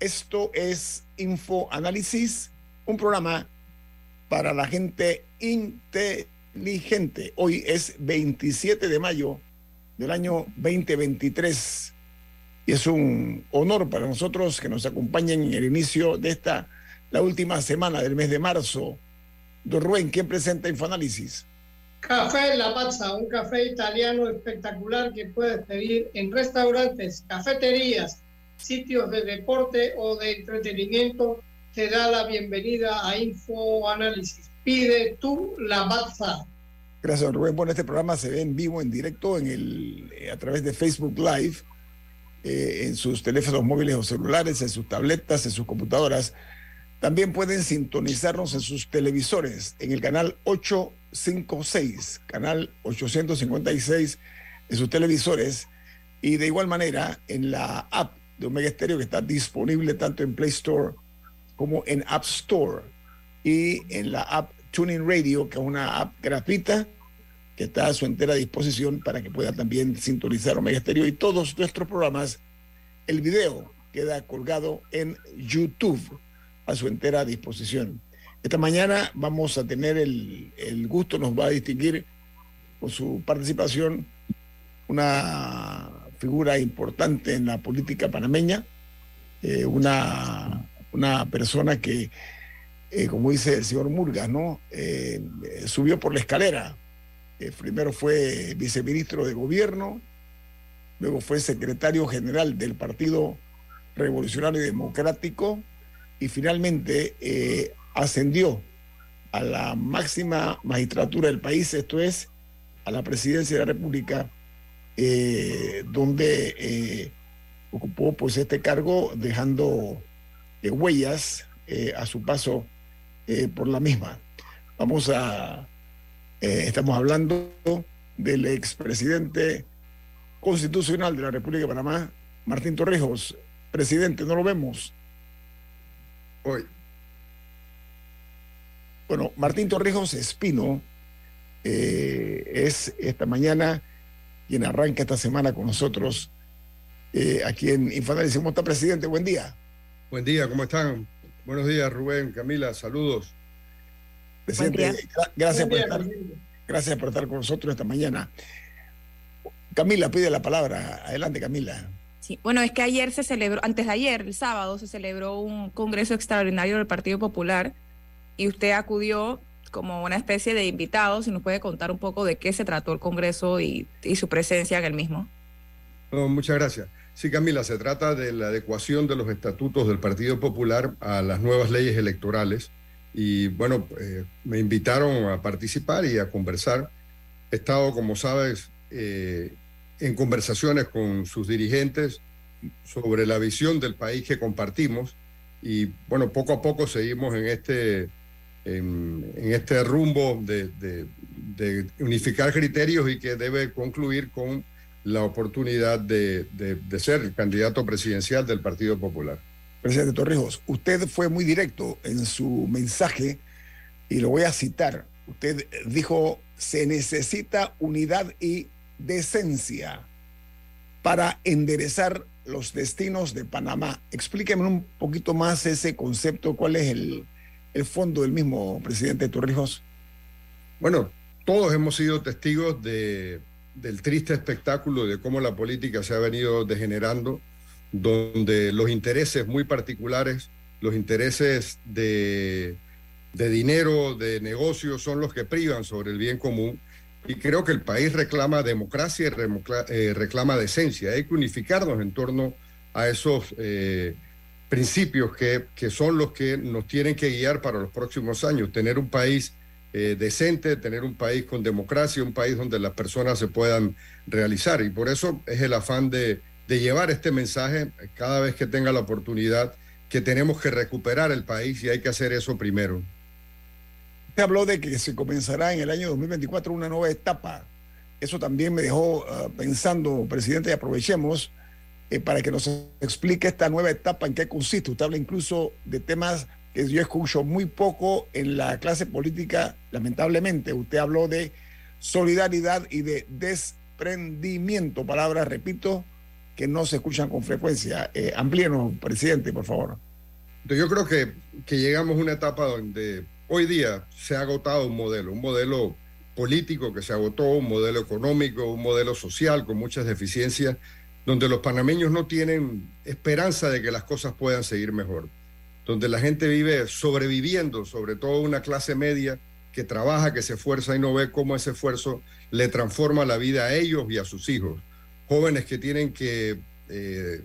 Esto es Info Análisis, un programa para la gente inteligente. Hoy es 27 de mayo del año 2023 y es un honor para nosotros que nos acompañen en el inicio de esta, la última semana del mes de marzo. Don Rubén, ¿quién presenta Infoanálisis? Café La Pazza, un café italiano espectacular que puedes pedir en restaurantes, cafeterías, sitios de deporte o de entretenimiento. Te da la bienvenida a Info Análisis. Pide tú La Pazza. Gracias, Rubén. Bueno, este programa se ve en vivo, en directo, en el, eh, a través de Facebook Live, eh, en sus teléfonos móviles o celulares, en sus tabletas, en sus computadoras. También pueden sintonizarnos en sus televisores, en el canal 856, canal 856 en sus televisores, y de igual manera en la app de Omega Stereo que está disponible tanto en Play Store como en App Store, y en la app Tuning Radio, que es una app gratuita que está a su entera disposición para que pueda también sintonizar Omega Stereo y todos nuestros programas. El video queda colgado en YouTube a su entera disposición. Esta mañana vamos a tener el, el gusto, nos va a distinguir con su participación una figura importante en la política panameña, eh, una, una persona que, eh, como dice el señor Murgas, ¿no? Eh, subió por la escalera. Primero fue viceministro de gobierno, luego fue secretario general del Partido Revolucionario Democrático, y finalmente ascendió a la máxima magistratura del país, esto es, a la presidencia de la República, eh, donde eh, ocupó pues este cargo dejando eh, huellas a su paso por la misma. Vamos a, estamos hablando del expresidente constitucional de la República de Panamá, Martín Torrijos. Presidente, no lo vemos. Hoy. Bueno, Martín Torrijos Espino es esta mañana quien arranca esta semana con nosotros eh, aquí en Infoanálisis. ¿Cómo está, presidente? Buen día. Buen día, ¿cómo están? Buenos días, Rubén, Camila, saludos. Presidente, gracias, por día, estar, gracias por estar con nosotros esta mañana. Camila pide la palabra. Adelante, Camila. Sí, bueno, es que ayer se celebró, antes de ayer, el sábado, se celebró un congreso extraordinario del Partido Popular y usted acudió como una especie de invitado, si nos puede contar un poco de qué se trató el congreso y, y su presencia en el mismo. No, muchas gracias. Sí, Camila, se trata de la adecuación de los estatutos del Partido Popular a las nuevas leyes electorales. Y bueno, eh, me invitaron a participar y a conversar. He estado, como sabes, eh, en conversaciones con sus dirigentes sobre la visión del país que compartimos. Y bueno, poco a poco seguimos en este, en, en este rumbo de, de- de unificar criterios y que debe concluir con la oportunidad de, de- ser el candidato presidencial del Partido Popular. Presidente Torrijos, usted fue muy directo en su mensaje y lo voy a citar. Usted dijo, se necesita unidad y decencia para enderezar los destinos de Panamá. Explíqueme un poquito más ese concepto, cuál es el, el fondo del mismo, presidente Torrijos. Bueno, todos hemos sido testigos de, del triste espectáculo de cómo la política se ha venido degenerando, donde los intereses muy particulares los intereses de, de dinero, de negocios, son los que privan sobre el bien común. Y creo que el país reclama democracia y eh, reclama decencia. Hay que unificarnos en torno a esos eh, principios que, que son los que nos tienen que guiar para los próximos años. Tener un país eh, decente, tener un país con democracia, un país donde las personas se puedan realizar. Y por eso es el afán de, de llevar este mensaje cada vez que tenga la oportunidad que tenemos que recuperar el país y hay que hacer eso primero. Usted habló de que se comenzará en el año 2024 una nueva etapa. Eso también me dejó ah, pensando, presidente, y aprovechemos eh, para que nos explique esta nueva etapa en qué consiste. Usted habla incluso de temas que yo escucho muy poco en la clase política, lamentablemente. Usted habló de solidaridad y de desprendimiento, palabras, repito, que no se escuchan con frecuencia. Eh, amplíenos, presidente, por favor. Yo creo que, que llegamos a una etapa donde hoy día se ha agotado un modelo, un modelo político que se agotó, un modelo económico, un modelo social con muchas deficiencias, donde los panameños no tienen esperanza de que las cosas puedan seguir mejor, donde la gente vive sobreviviendo, sobre todo una clase media que trabaja, que se esfuerza y no ve cómo ese esfuerzo le transforma la vida a ellos y a sus hijos. Jóvenes que tienen que, eh,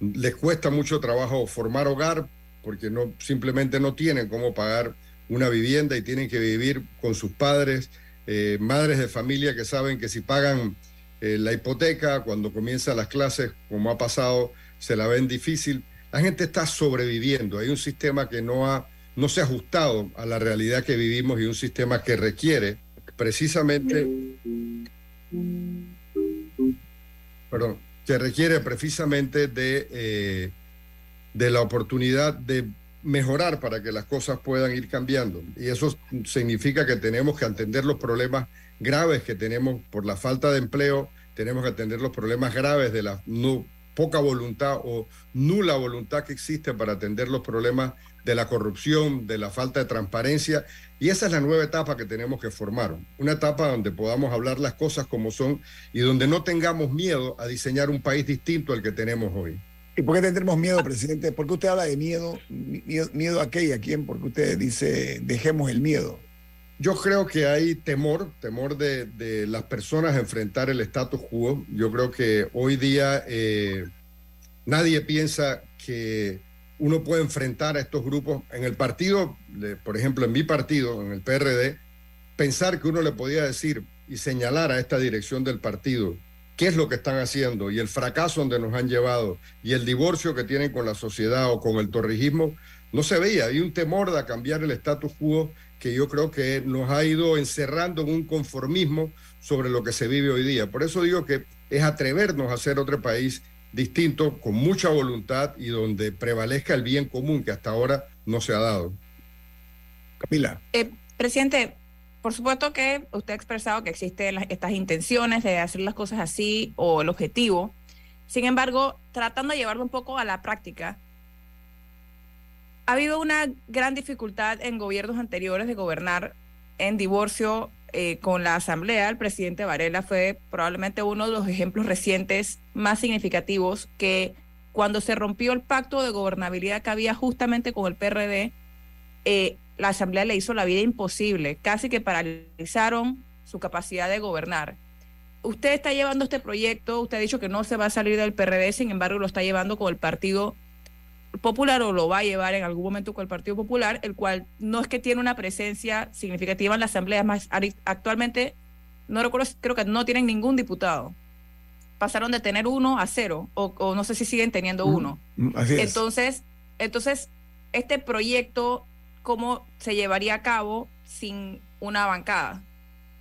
les cuesta mucho trabajo formar hogar porque no, simplemente no tienen cómo pagar una vivienda y tienen que vivir con sus padres, eh, madres de familia que saben que si pagan eh, la hipoteca cuando comienzan las clases, como ha pasado, se la ven difícil. La gente está sobreviviendo. Hay un sistema que no, ha, no se ha ajustado a la realidad que vivimos y un sistema que requiere precisamente, perdón, que requiere precisamente de, eh, de la oportunidad de mejorar para que las cosas puedan ir cambiando. Y eso significa que tenemos que atender los problemas graves que tenemos por la falta de empleo, tenemos que atender los problemas graves de la no, poca voluntad o nula voluntad que existe para atender los problemas de la corrupción, de la falta de transparencia. Y esa es la nueva etapa que tenemos que formar. Una etapa donde podamos hablar las cosas como son y donde no tengamos miedo a diseñar un país distinto al que tenemos hoy. ¿Y por qué tendremos miedo, presidente? ¿Por qué usted habla de miedo? ¿Miedo, miedo a qué y a quién? Porque usted dice, dejemos el miedo. Yo creo que hay temor, temor de, las personas a enfrentar el status quo. Yo creo que hoy día eh, nadie piensa que uno puede enfrentar a estos grupos. En el partido, por ejemplo, en mi partido, en el PRD, pensar que uno le podía decir y señalar a esta dirección del partido qué es lo que están haciendo y el fracaso donde nos han llevado y el divorcio que tienen con la sociedad o con el torrijismo, no se veía. Hay un temor de cambiar el status quo que yo creo que nos ha ido encerrando en un conformismo sobre lo que se vive hoy día. Por eso digo que es atrevernos a hacer otro país distinto, con mucha voluntad y donde prevalezca el bien común que hasta ahora no se ha dado. Camila. Eh, presidente, por supuesto que usted ha expresado que existen las, estas intenciones de hacer las cosas así o el objetivo. Sin embargo, tratando de llevarlo un poco a la práctica, ha habido una gran dificultad en gobiernos anteriores de gobernar en divorcio eh, con la Asamblea. El presidente Varela fue probablemente uno de los ejemplos recientes más significativos que cuando se rompió el pacto de gobernabilidad que había justamente con el PRD, eh, la Asamblea le hizo la vida imposible, casi que paralizaron su capacidad de gobernar. Usted está llevando este proyecto, usted ha dicho que no se va a salir del PRD, sin embargo lo está llevando con el Partido Popular o lo va a llevar en algún momento con el Partido Popular, el cual no es que tiene una presencia significativa en la Asamblea, más actualmente no recuerdo, creo que no tienen ningún diputado. Pasaron de tener uno a cero, o, o no sé si siguen teniendo uno. Así es. Entonces, entonces, este proyecto, ¿cómo se llevaría a cabo sin una bancada?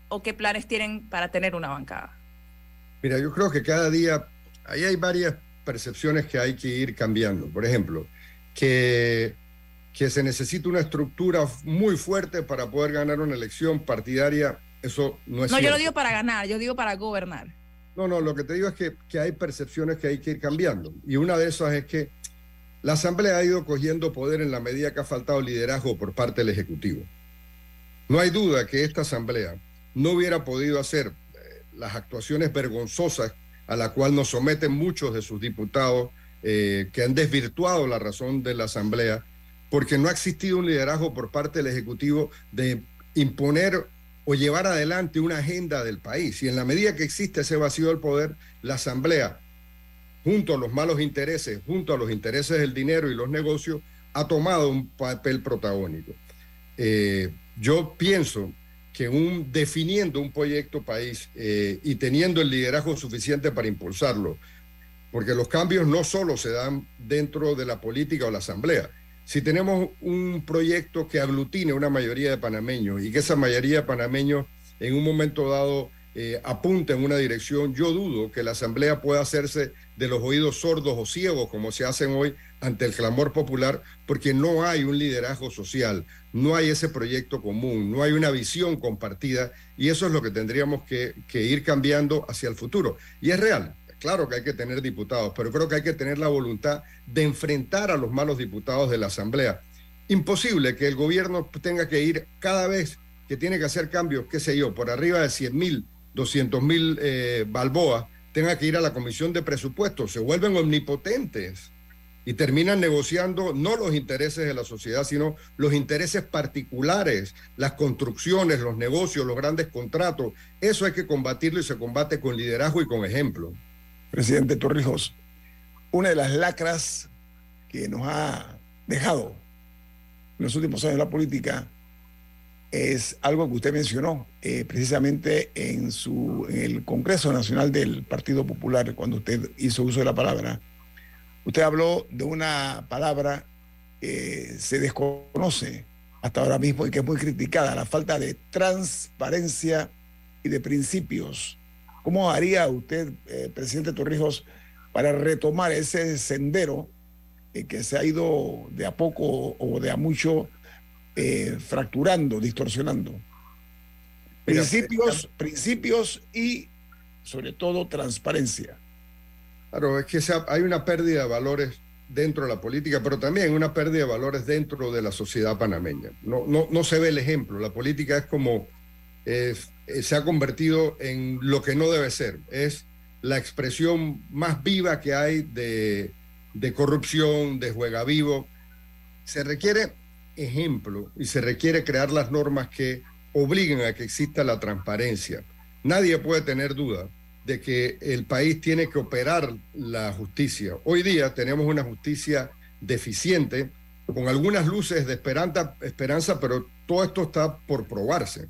¿O qué planes tienen para tener una bancada? Mira, yo creo que cada día, ahí hay varias percepciones que hay que ir cambiando. Por ejemplo, que, que se necesita una estructura muy fuerte para poder ganar una elección partidaria, eso no es No, cierto. yo no digo para ganar, yo digo para gobernar. No, no, lo que te digo es que, que hay percepciones que hay que ir cambiando. Y una de esas es que la Asamblea ha ido cogiendo poder en la medida que ha faltado liderazgo por parte del Ejecutivo. No hay duda que esta Asamblea no hubiera podido hacer eh, las actuaciones vergonzosas a la cual nos someten muchos de sus diputados eh, que han desvirtuado la razón de la Asamblea porque no ha existido un liderazgo por parte del Ejecutivo de imponer o llevar adelante una agenda del país. Y en la medida que existe ese vacío del poder, la Asamblea, junto a los malos intereses, junto a los intereses del dinero y los negocios, ha tomado un papel protagónico. Eh, yo pienso que un, definiendo un proyecto país eh, y teniendo el liderazgo suficiente para impulsarlo, porque los cambios no solo se dan dentro de la política o la asamblea. Si tenemos un proyecto que aglutine una mayoría de panameños y que esa mayoría de panameños en un momento dado eh, apunte en una dirección, yo dudo que la asamblea pueda hacerse de los oídos sordos o ciegos como se hacen hoy ante el clamor popular, porque no hay un liderazgo social, no hay ese proyecto común, no hay una visión compartida y eso es lo que tendríamos que, ir cambiando hacia el futuro. Y es real, Claro que hay que tener diputados, pero creo que hay que tener la voluntad de enfrentar a los malos diputados de la Asamblea. Imposible que el gobierno tenga que ir cada vez que tiene que hacer cambios, qué sé yo, por arriba de 100 mil, 200 mil eh, balboas, tenga que ir a la Comisión de Presupuestos. Se vuelven omnipotentes y terminan negociando no los intereses de la sociedad, sino los intereses particulares, las construcciones, los negocios, los grandes contratos. Eso hay que combatirlo y se combate con liderazgo y con ejemplo presidente Torrijos, una de las lacras que nos ha dejado en los últimos años la política es algo que usted mencionó eh, precisamente en, su, en el Congreso Nacional del Partido Popular, cuando usted hizo uso de la palabra. Usted habló de una palabra que se desconoce hasta ahora mismo y que es muy criticada, la falta de transparencia y de principios ¿Cómo haría usted, eh, presidente Torrijos, para retomar ese sendero eh, que se ha ido de a poco o de a mucho eh, fracturando, distorsionando? Principios, principios y sobre todo transparencia. Claro, es que hay una pérdida de valores dentro de la política, pero también una pérdida de valores dentro de la sociedad panameña. No, no, no se ve el ejemplo. La política es como eh, se ha convertido en lo que no debe ser. Es la expresión más viva que hay de, corrupción, de juega vivo. Se requiere ejemplo y se requiere crear las normas que obliguen a que exista la transparencia. Nadie puede tener duda de que el país tiene que operar la justicia. Hoy día tenemos una justicia deficiente, con algunas luces de esperanza, esperanza pero todo esto está por probarse.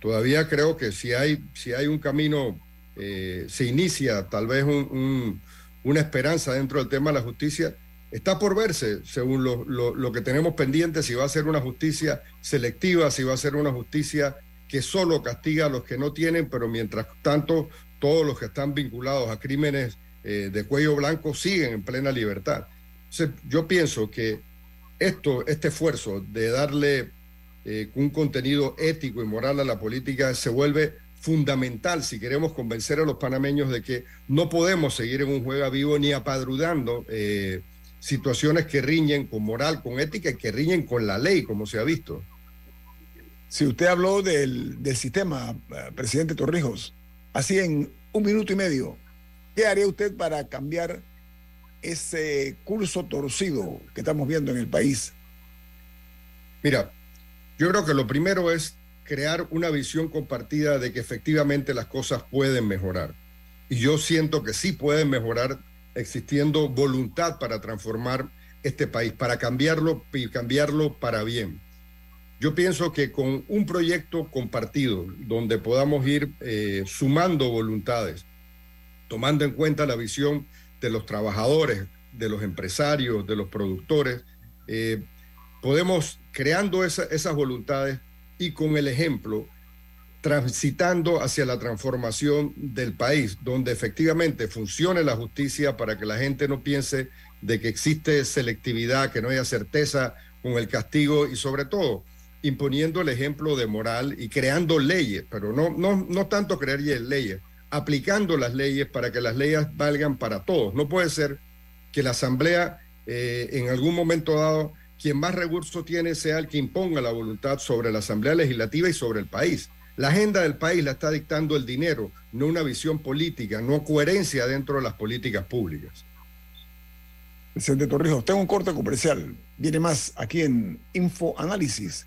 Todavía creo que si hay, si hay un camino, eh, se inicia tal vez una esperanza dentro del tema de la justicia, está por verse, según lo, lo, que tenemos pendiente, si va a ser una justicia selectiva, si va a ser una justicia que solo castiga a los que no tienen, pero mientras tanto todos los que están vinculados a crímenes eh, de cuello blanco siguen en plena libertad. yo pienso que esto, este esfuerzo de darle eh, un contenido ético y moral a la política se vuelve fundamental si queremos convencer a los panameños de que no podemos seguir en un juego vivo ni apadrudando eh, situaciones que riñen con moral, con ética y que riñen con la ley, como se ha visto. Si usted habló del, del sistema, eh, presidente Torrijos, así en un minuto y medio, ¿qué haría usted para cambiar ese curso torcido que estamos viendo en el país? Mira, yo creo que lo primero es crear una visión compartida de que efectivamente las cosas pueden mejorar. Y yo siento que sí pueden mejorar existiendo voluntad para transformar este país, para cambiarlo y cambiarlo para bien. Yo pienso que con un proyecto compartido, donde podamos ir eh, sumando voluntades, tomando en cuenta la visión de los trabajadores, de los empresarios, de los productores, eh, podemos, creando esas voluntades y con el ejemplo, transitando hacia la transformación del país, donde efectivamente funcione la justicia para que la gente no piense de que existe selectividad, que no haya certeza con el castigo y sobre todo imponiendo el ejemplo de moral y creando leyes, pero no, no, no tanto crear leyes, aplicando las leyes para que las leyes valgan para todos. No puede ser que la Asamblea eh, en algún momento dado quien más recursos tiene sea el que imponga la voluntad sobre la Asamblea Legislativa y sobre el país. La agenda del país la está dictando el dinero, no una visión política, no coherencia dentro de las políticas públicas. Presidente Torrijos, tengo un corte comercial. Viene más aquí en Info Análisis.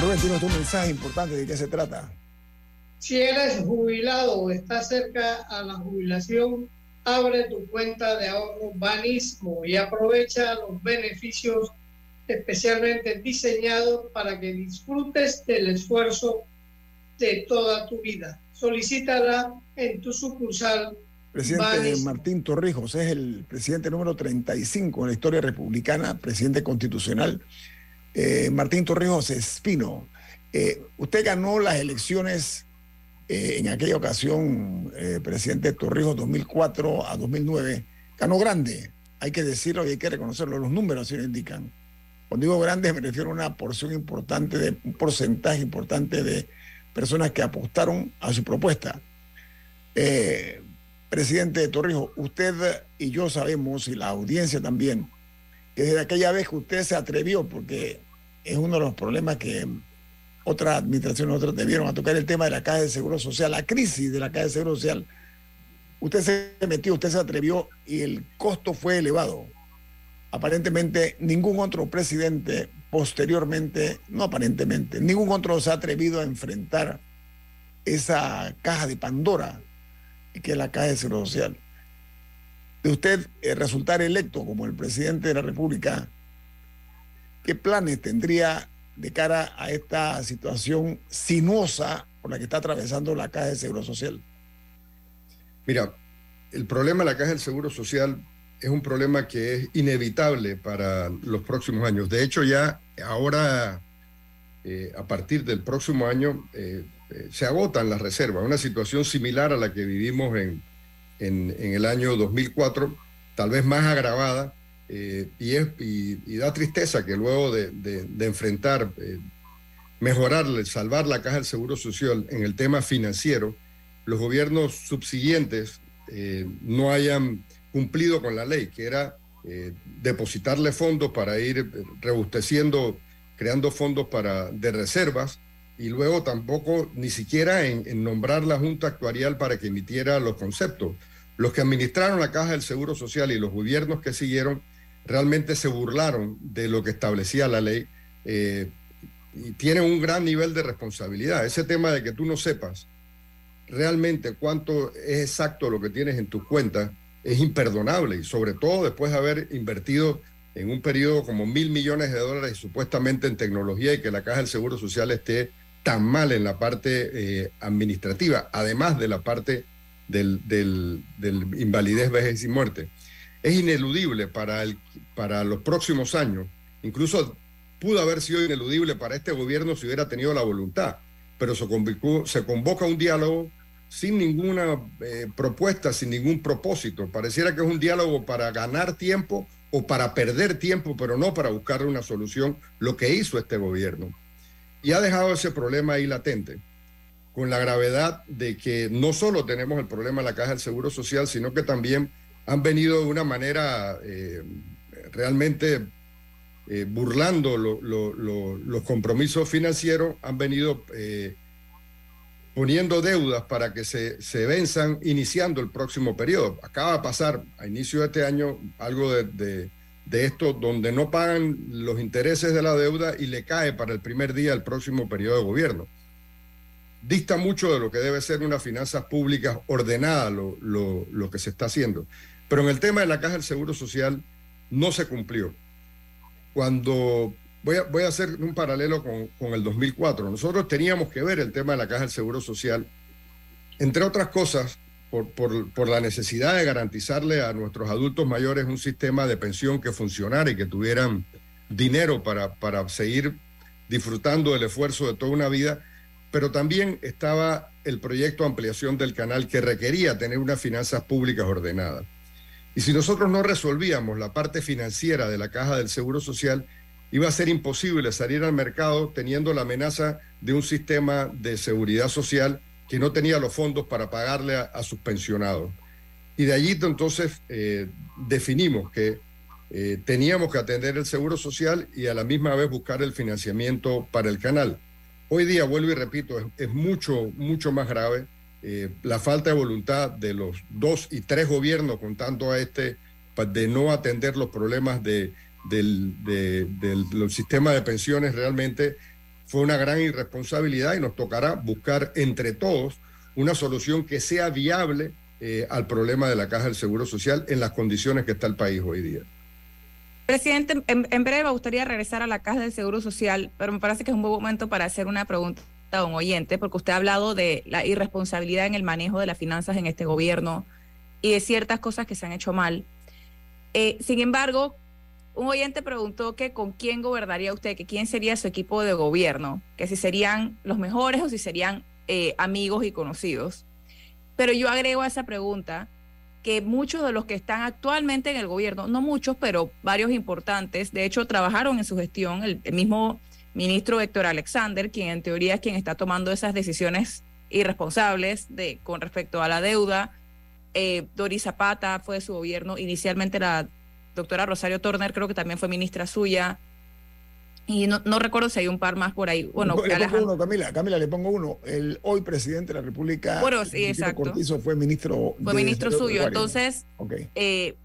Rubén, tienes un mensaje importante. ¿De qué se trata? Si eres jubilado o estás cerca a la jubilación, abre tu cuenta de ahorro Banismo y aprovecha los beneficios especialmente diseñados para que disfrutes del esfuerzo de toda tu vida. Solicítala en tu sucursal. Presidente Banismo. Martín Torrijos es el presidente número 35 en la historia republicana, presidente constitucional. Eh, Martín Torrijos Espino, eh, usted ganó las elecciones eh, en aquella ocasión, presidente Torrijos 2004 a 2009, ganó grande, hay que decirlo y hay que reconocerlo, los números así lo indican. Cuando digo grande me refiero a una porción importante, un porcentaje importante de personas que apostaron a su propuesta. Presidente Torrijos, usted y yo sabemos, y la audiencia también, desde aquella vez que usted se atrevió, porque es uno de los problemas que otras administraciones otras debieron a tocar el tema de la Caja de Seguro Social, la crisis de la Caja de Seguro Social. Usted se metió, usted se atrevió y el costo fue elevado. Aparentemente ningún otro presidente posteriormente, no aparentemente, ningún otro se ha atrevido a enfrentar esa caja de Pandora que es la Caja de Seguro Social. De usted eh, resultar electo como el presidente de la República, ¿qué planes tendría de cara a esta situación sinuosa por la que está atravesando la Caja de Seguro Social? Mira, el problema de la Caja del Seguro Social es un problema que es inevitable para los próximos años. De hecho, ya ahora, eh, a partir del próximo año, eh, se agotan las reservas. Una situación similar a la que vivimos en, en, en el año 2004, tal vez más agravada, eh, y, es, y, y, da tristeza que luego de, de, de enfrentar, eh, mejorar, salvar la caja del Seguro Social en el tema financiero, los gobiernos subsiguientes eh, no hayan cumplido con la ley, que era eh, depositarle fondos para ir rebusteciendo, creando fondos para, de reservas, y luego tampoco ni siquiera en, en nombrar la Junta Actuarial para que emitiera los conceptos. Los que administraron la caja del Seguro Social y los gobiernos que siguieron realmente se burlaron de lo que establecía la ley eh, y tienen un gran nivel de responsabilidad. Ese tema de que tú no sepas realmente cuánto es exacto lo que tienes en tus cuentas es imperdonable y sobre todo después de haber invertido en un periodo como mil millones de dólares supuestamente en tecnología y que la Caja del Seguro Social esté tan mal en la parte eh, administrativa, además de la parte del, del, invalidez, vejez y muerte es ineludible para, el, para los próximos años. Incluso pudo haber sido ineludible para este gobierno si hubiera tenido la voluntad, pero se, convocó, se convoca un diálogo sin ninguna eh, propuesta, sin ningún propósito. Pareciera que es un diálogo para ganar tiempo o para perder tiempo, pero no para buscar una solución, lo que hizo este gobierno. Y ha dejado ese problema ahí latente. Con la gravedad de que no solo tenemos el problema de la caja del Seguro Social, sino que también han venido de una manera eh, realmente eh, burlando los compromisos financieros, han venido eh, poniendo deudas para que se, se, venzan iniciando el próximo periodo. Acaba de pasar a inicio de este año algo de, de esto donde no pagan los intereses de la deuda y le cae para el primer día del próximo periodo de gobierno dista mucho de lo que debe ser una finanzas públicas ordenada lo, lo, que se está haciendo. Pero en el tema de la caja del Seguro Social no se cumplió. Cuando voy a, voy a hacer un paralelo con, con, el 2004, nosotros teníamos que ver el tema de la caja del Seguro Social, entre otras cosas, por, por, por la necesidad de garantizarle a nuestros adultos mayores un sistema de pensión que funcionara y que tuvieran dinero para, para seguir disfrutando del esfuerzo de toda una vida pero también estaba el proyecto de ampliación del canal que requería tener unas finanzas públicas ordenadas. Y si nosotros no resolvíamos la parte financiera de la caja del Seguro Social, iba a ser imposible salir al mercado teniendo la amenaza de un sistema de seguridad social que no tenía los fondos para pagarle a, sus pensionados. Y de allí entonces eh, definimos que eh, teníamos que atender el seguro social y a la misma vez buscar el financiamiento para el canal. Hoy día, vuelvo y repito, es, mucho, mucho más grave eh, la falta de voluntad de los dos y tres gobiernos, contando a este, de no atender los problemas de, del, sistema de pensiones, realmente fue una gran irresponsabilidad y nos tocará buscar entre todos una solución que sea viable eh, al problema de la caja del Seguro Social en las condiciones que está el país hoy día. Presidente, en, breve me gustaría regresar a la Caja del Seguro Social, pero me parece que es un buen momento para hacer una pregunta a un oyente, porque usted ha hablado de la irresponsabilidad en el manejo de las finanzas en este gobierno y de ciertas cosas que se han hecho mal. Eh, sin embargo, un oyente preguntó que con quién gobernaría usted, que quién sería su equipo de gobierno, que si serían los mejores o si serían eh, amigos y conocidos. Pero yo agrego a esa pregunta que muchos de los que están actualmente en el gobierno, no muchos, pero varios importantes, de hecho trabajaron en su gestión, el, mismo ministro Héctor Alexander, quien en teoría es quien está tomando esas decisiones irresponsables de, con respecto a la deuda. Eh, Doris Zapata fue de su gobierno, inicialmente la doctora Rosario Turner creo que también fue ministra suya, y no, no, recuerdo si hay un par más por ahí. Bueno, le pongo uno, Camila, Camila, le pongo uno. El hoy presidente de la República, bueno, sí, exacto. Cortizo, fue ministro. Fue ministro suyo. Entonces, eh,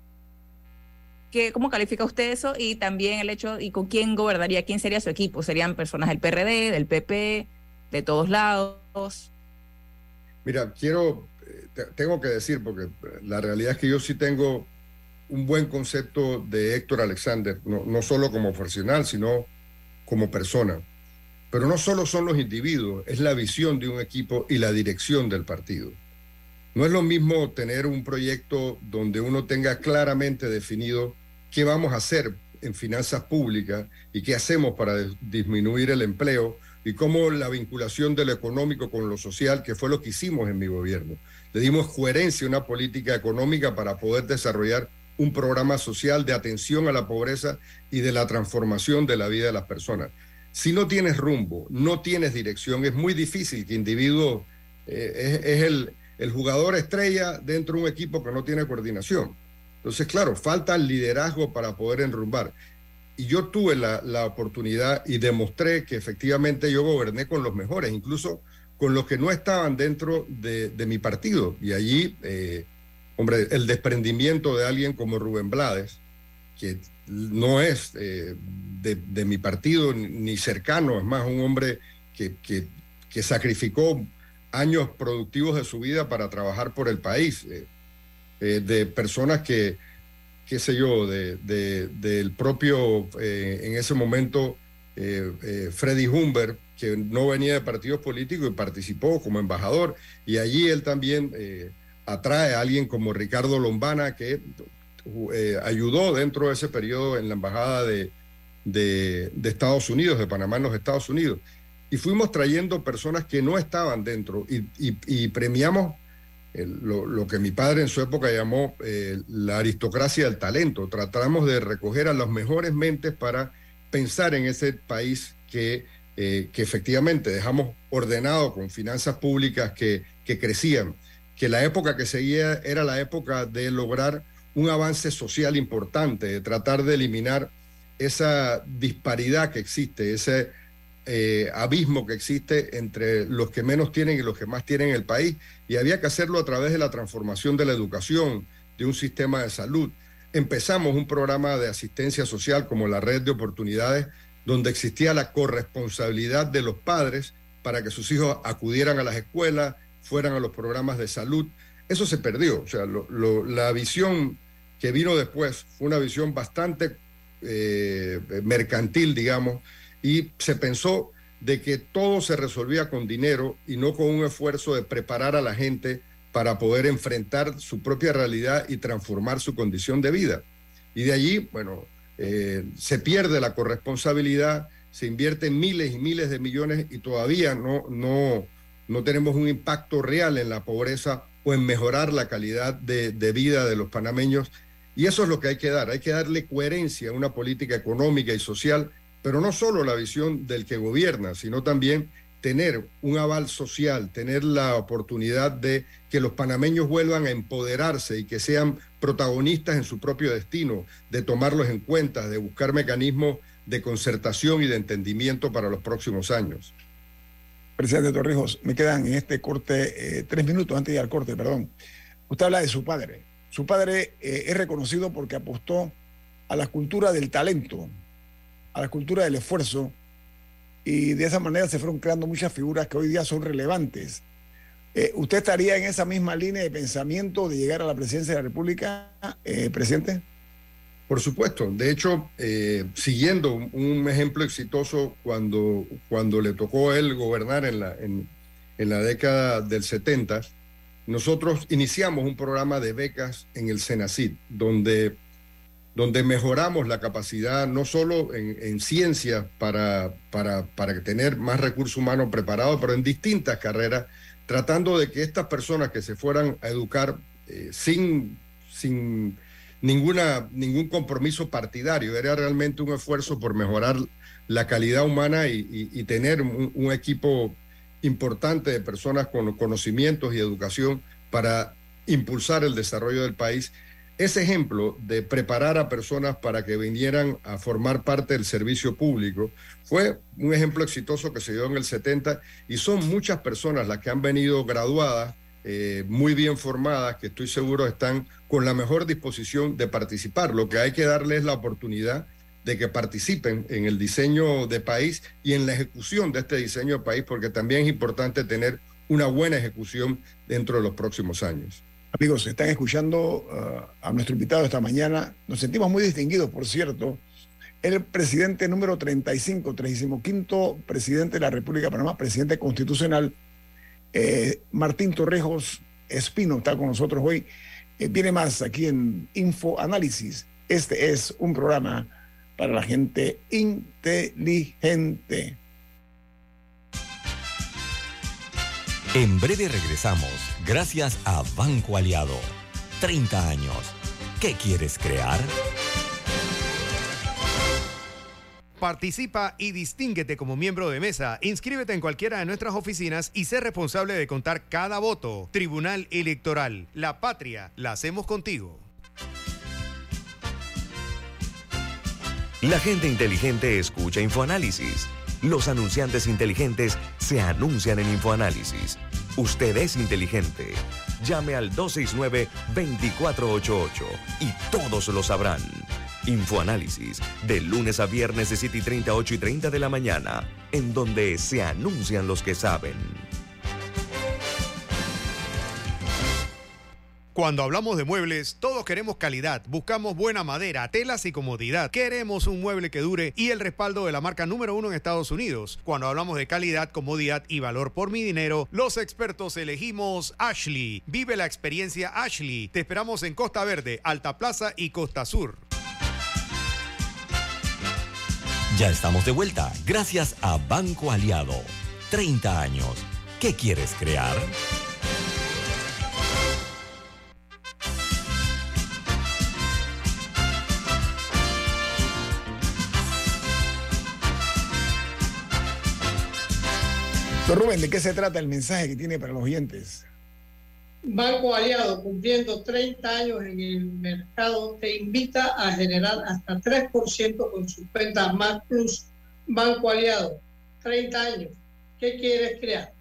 ¿qué, ¿cómo califica usted eso? Y también el hecho, ¿y con quién gobernaría? ¿Quién sería su equipo? ¿Serían personas del PRD, del PP, de todos lados? Mira, quiero, eh, tengo que decir, porque la realidad es que yo sí tengo un buen concepto de Héctor Alexander, no, no solo como profesional, sino como persona. Pero no solo son los individuos, es la visión de un equipo y la dirección del partido. No es lo mismo tener un proyecto donde uno tenga claramente definido qué vamos a hacer en finanzas públicas y qué hacemos para disminuir el empleo y cómo la vinculación de lo económico con lo social, que fue lo que hicimos en mi gobierno. Le dimos coherencia a una política económica para poder desarrollar un programa social de atención a la pobreza y de la transformación de la vida de las personas. Si no tienes rumbo, no tienes dirección, es muy difícil que individuo eh, es, el, el, jugador estrella dentro de un equipo que no tiene coordinación. Entonces, claro, falta liderazgo para poder enrumbar. Y yo tuve la, la oportunidad y demostré que efectivamente yo goberné con los mejores, incluso con los que no estaban dentro de, de mi partido. Y allí eh, hombre, el desprendimiento de alguien como Rubén Blades, que no es eh, de, mi partido ni cercano, es más un hombre que, que, sacrificó años productivos de su vida para trabajar por el país, eh, eh, de personas que, qué sé yo, de, del propio, en ese momento, Freddy Humber, que no venía de partidos políticos y participó como embajador, y allí él también atrae a alguien como Ricardo Lombana, que eh, ayudó dentro de ese periodo en la Embajada de, de, Estados Unidos, de Panamá en los Estados Unidos. Y fuimos trayendo personas que no estaban dentro y, premiamos lo, que mi padre en su época llamó eh, la aristocracia del talento. Tratamos de recoger a las mejores mentes para pensar en ese país que eh, que efectivamente dejamos ordenado con finanzas públicas que, que crecían, que la época que seguía era la época de lograr un avance social importante, de tratar de eliminar esa disparidad que existe, ese eh, abismo que existe entre los que menos tienen y los que más tienen en el país. Y había que hacerlo a través de la transformación de la educación, de un sistema de salud. Empezamos un programa de asistencia social como la red de oportunidades, donde existía la corresponsabilidad de los padres para que sus hijos acudieran a las escuelas, fueran a los programas de salud. Eso se perdió. O sea, la visión que vino después fue una visión bastante eh, mercantil, digamos, y se pensó de que todo se resolvía con dinero y no con un esfuerzo de preparar a la gente para poder enfrentar su propia realidad y transformar su condición de vida. Y de allí, bueno, eh, se pierde la corresponsabilidad, se invierten miles y miles de millones y todavía no, no, no tenemos un impacto real en la pobreza o en mejorar la calidad de, vida de los panameños. Y eso es lo que hay que dar, hay que darle coherencia a una política económica y social, pero no solo la visión del que gobierna, sino también tener un aval social, tener la oportunidad de que los panameños vuelvan a empoderarse y que sean protagonistas en su propio destino, de tomarlos en cuenta, de buscar mecanismos de concertación y de entendimiento para los próximos años. Presidente Torrijos, me quedan en este corte eh, tres minutos antes de ir al corte, perdón. Usted habla de su padre. Su padre eh, es reconocido porque apostó a la cultura del talento, a la cultura del esfuerzo, y de esa manera se fueron creando muchas figuras que hoy día son relevantes. Eh, ¿Usted estaría en esa misma línea de pensamiento de llegar a la presidencia de la República, presidente? Por supuesto. De hecho, eh, siguiendo un ejemplo exitoso cuando, cuando le tocó a él gobernar en la, en, la década del 70, nosotros iniciamos un programa de becas en el Senacid, donde donde mejoramos la capacidad no solo en, en ciencia para, para, para, tener más recursos humanos preparados, pero en distintas carreras, tratando de que estas personas que se fueran a educar eh, sin, sin ninguna, ningún compromiso partidario, era realmente un esfuerzo por mejorar la calidad humana y, tener un, un equipo importante de personas con conocimientos y educación para impulsar el desarrollo del país. Ese ejemplo de preparar a personas para que vinieran a formar parte del servicio público fue un ejemplo exitoso que se dio en el 70 y son muchas personas las que han venido graduadas, eh, muy bien formadas, que estoy seguro están con la mejor disposición de participar. Lo que hay que darles es la oportunidad de que participen en el diseño de país y en la ejecución de este diseño de país, porque también es importante tener una buena ejecución dentro de los próximos años. Amigos, están escuchando uh, a nuestro invitado esta mañana. Nos sentimos muy distinguidos, por cierto. El presidente número 35, 35 presidente de la República de Panamá, presidente constitucional, eh, Martín Torrejos Espino, está con nosotros hoy. Eh, viene más aquí en Info Análisis. Este es un programa para la gente inteligente. En breve regresamos, gracias a Banco Aliado. 30 años. ¿Qué quieres crear? Participa y distínguete como miembro de mesa. Inscríbete en cualquiera de nuestras oficinas y sé responsable de contar cada voto. Tribunal Electoral. La patria la hacemos contigo. La gente inteligente escucha InfoAnálisis. Los anunciantes inteligentes se anuncian en InfoAnálisis. Usted es inteligente. Llame al 269-2488 y todos lo sabrán. Infoanálisis, de lunes a viernes de 7 y 30, 8 y 30 de la mañana, en donde se anuncian los que saben. Cuando hablamos de muebles, todos queremos calidad, buscamos buena madera, telas y comodidad. Queremos un mueble que dure y el respaldo de la marca número uno en Estados Unidos. Cuando hablamos de calidad, comodidad y valor por mi dinero, los expertos elegimos Ashley. Vive la experiencia Ashley. Te esperamos en Costa Verde, Alta Plaza y Costa Sur. Ya estamos de vuelta, gracias a Banco Aliado. 30 años. ¿Qué quieres crear? Rubén, ¿de qué se trata el mensaje que tiene para los oyentes? Banco Aliado, cumpliendo 30 años en el mercado, te invita a generar hasta 3% con sus cuentas Más Plus. Banco Aliado, 30 años. ¿Qué quieres crear?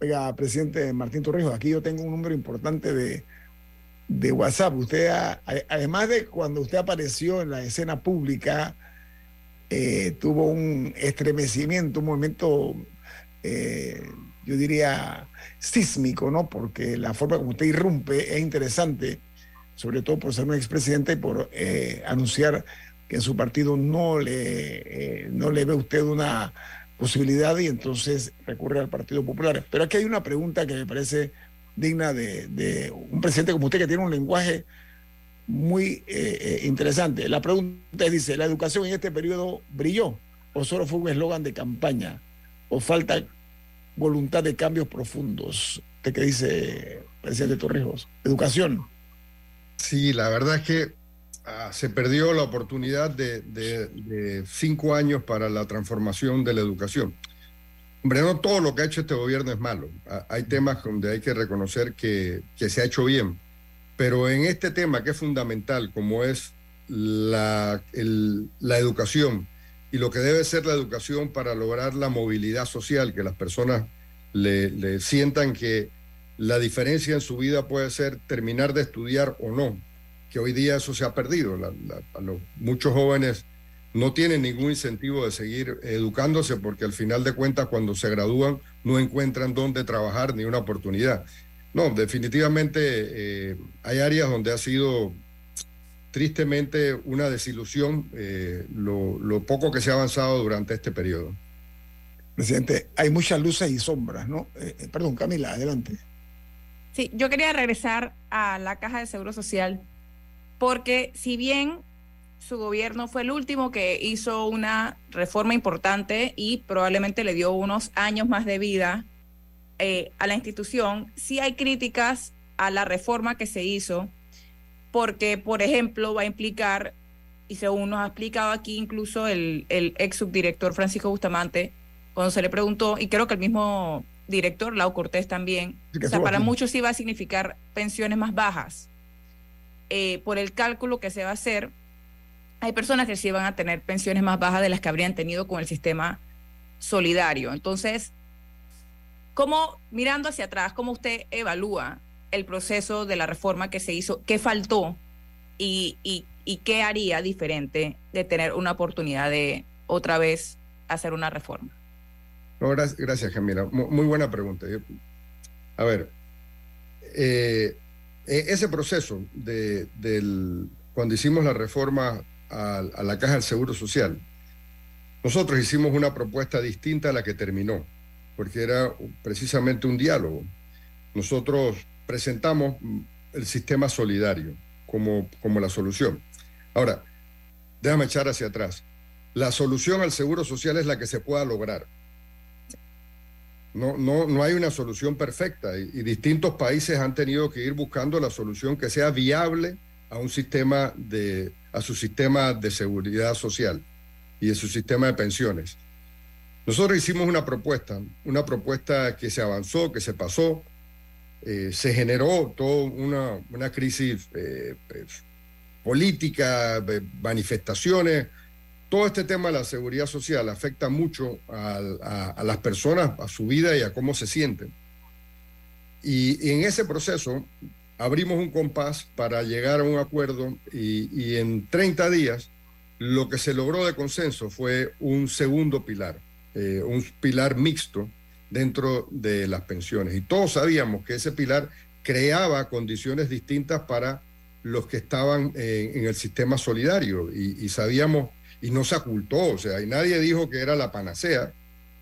Oiga, presidente Martín Torrijos, aquí yo tengo un número importante de, de WhatsApp. Usted, además de cuando usted apareció en la escena pública, eh, tuvo un estremecimiento, un movimiento, eh, yo diría, sísmico, ¿no? Porque la forma como usted irrumpe es interesante, sobre todo por ser un expresidente y por eh, anunciar que en su partido no le, eh, no le ve usted una posibilidad y entonces recurre al Partido Popular. Pero aquí hay una pregunta que me parece digna de, de un presidente como usted que tiene un lenguaje muy eh, eh, interesante. La pregunta es, dice, ¿la educación en este periodo brilló o solo fue un eslogan de campaña o falta voluntad de cambios profundos? ¿Usted qué dice, presidente Torrijos? Educación. Sí, la verdad es que ah, se perdió la oportunidad de, de- de cinco años para la transformación de la educación. Hombre, no todo lo que ha hecho este gobierno es malo. Ah, Hay temas donde hay que reconocer que, que se ha hecho bien. Pero en este tema que es fundamental, como es la, el- la educación y lo que debe ser la educación para lograr la movilidad social, que las personas le, sientan que la diferencia en su vida puede ser terminar de estudiar o no, que hoy día eso se ha perdido. Muchos jóvenes no tienen ningún incentivo de seguir educándose porque al final de cuentas cuando se gradúan no encuentran dónde trabajar ni una oportunidad. No, definitivamente eh, hay áreas donde ha sido tristemente una desilusión eh, lo, lo poco que se ha avanzado durante este periodo. Presidente, hay muchas luces y sombras, ¿no? Eh, eh, perdón, Camila, adelante. Sí, yo quería regresar a la caja de seguro social porque si bien su gobierno fue el último que hizo una reforma importante y probablemente le dio unos años más de vida eh, a la institución, sí hay críticas a la reforma que se hizo porque, por ejemplo, va a implicar, y según nos ha explicado aquí incluso el, el ex subdirector Francisco Bustamante, cuando se le preguntó, y creo que el mismo director, Lau Cortés también, Sí, que o sea, estuvo para muchos sí va a significar pensiones más bajas. Eh, por el cálculo que se va a hacer, hay personas que sí van a tener pensiones más bajas de las que habrían tenido con el sistema solidario. Entonces, ¿cómo, mirando hacia atrás, cómo usted evalúa el proceso de la reforma que se hizo? ¿Qué faltó? ¿Y, y, qué haría diferente de tener una oportunidad de otra vez hacer una reforma? Gracias, Camila. Mu- Muy, buena pregunta. A ver, eh, e- ese proceso de, del, cuando hicimos la reforma a, a la Caja del Seguro Social, nosotros hicimos una propuesta distinta a la que terminó, porque era precisamente un diálogo. Nosotros presentamos el sistema solidario como, como la solución. Ahora, déjame echar hacia atrás. La solución al seguro social es la que se pueda lograr. No, no, no hay una solución perfecta y, y distintos países han tenido que ir buscando la solución que sea viable a un sistema de, a su sistema de seguridad social y a su sistema de pensiones. Nosotros hicimos una propuesta, una propuesta que se avanzó, que se pasó, eh, se generó toda una, una crisis eh, eh, política, eh, manifestaciones, todo este tema de la seguridad social afecta mucho a, las personas, a su vida y a cómo se sienten. Y, en ese proceso abrimos un compás para llegar a un acuerdo y, en 30 días lo que se logró de consenso fue un segundo pilar, un pilar mixto dentro de las pensiones. Y todos sabíamos que ese pilar creaba condiciones distintas para los que estaban eh, en el sistema solidario y, y sabíamos y no se ocultó, o sea, y nadie dijo que era la panacea.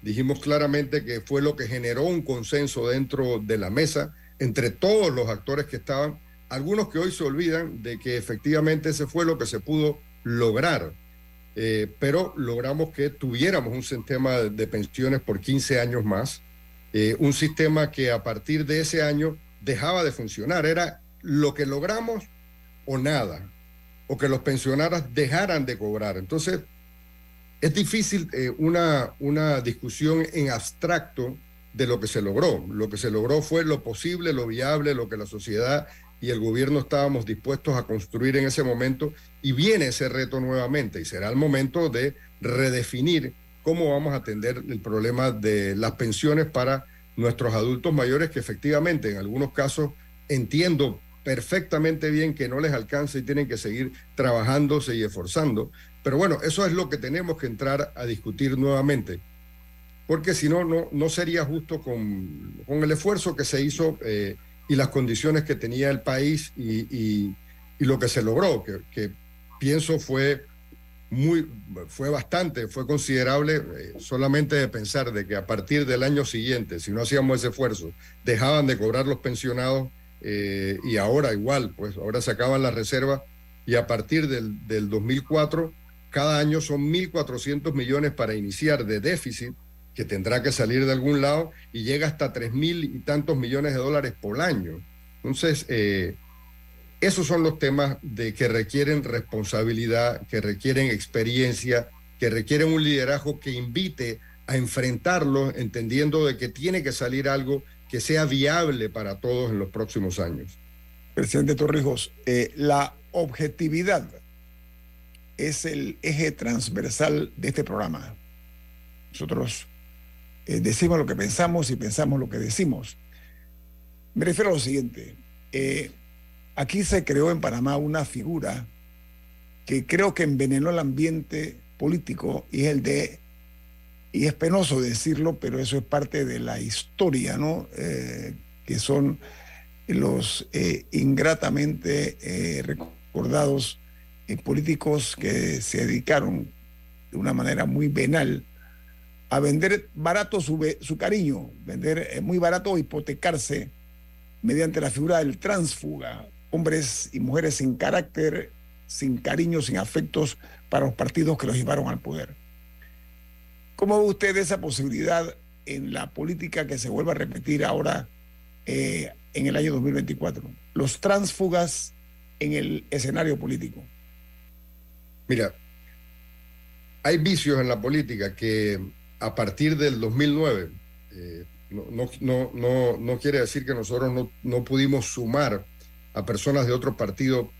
Dijimos claramente que fue lo que generó un consenso dentro de la mesa entre todos los actores que estaban, algunos que hoy se olvidan de que efectivamente ese fue lo que se pudo lograr, Eh, pero logramos que tuviéramos un sistema de, pensiones por 15 años más, eh, un sistema que a partir de ese año dejaba de funcionar, era lo que logramos o nada, o que los pensionados dejaran de cobrar. Entonces, es difícil eh, una, una discusión en abstracto de lo que se logró. Lo que se logró fue lo posible, lo viable, lo que la sociedad y el gobierno estábamos dispuestos a construir en ese momento y viene ese reto nuevamente y será el momento de redefinir cómo vamos a atender el problema de las pensiones para nuestros adultos mayores que efectivamente en algunos casos entiendo perfectamente bien que no les alcanza y tienen que seguir trabajándose y esforzando. Pero bueno, eso es lo que tenemos que entrar a discutir nuevamente, porque si no, no sería justo con, con, el esfuerzo que se hizo eh, y las condiciones que tenía el país y, y, lo que se logró, que, que, pienso fue muy, fue bastante, fue considerable, eh, solamente de pensar de que a partir del año siguiente, si no hacíamos ese esfuerzo, dejaban de cobrar los pensionados eh, y ahora igual, pues ahora se acaban las reservas y a partir del, del 2004, cada año son 1.400 millones para iniciar de déficit que tendrá que salir de algún lado y llega hasta 3.000 y tantos millones de dólares por año. Entonces, eh, esos son los temas de que requieren responsabilidad, que requieren experiencia, que requieren un liderazgo que invite a enfrentarlos, entendiendo de que tiene que salir algo que sea viable para todos en los próximos años. Presidente Torrijos, eh, la objetividad es el eje transversal de este programa. Nosotros eh, decimos lo que pensamos y pensamos lo que decimos. Me refiero a lo siguiente. Eh, aquí se creó en Panamá una figura que creo que envenenó el ambiente político y es el de y es penoso decirlo, pero eso es parte de la historia, ¿no? Eh, que son los ingratamente recordados políticos que se dedicaron de una manera muy venal a vender barato su, su cariño, vender eh, muy barato, hipotecarse mediante la figura del transfuga, hombres y mujeres sin carácter, sin cariño, sin afectos para los partidos que los llevaron al poder. ¿Cómo ve usted esa posibilidad en la política que se vuelva a repetir ahora eh, en el año 2024? Los transfugas en el escenario político. Mira, hay vicios en la política que a partir del 2009, eh, no, no, no, no, quiere decir que nosotros no, no pudimos sumar a personas de otro partido,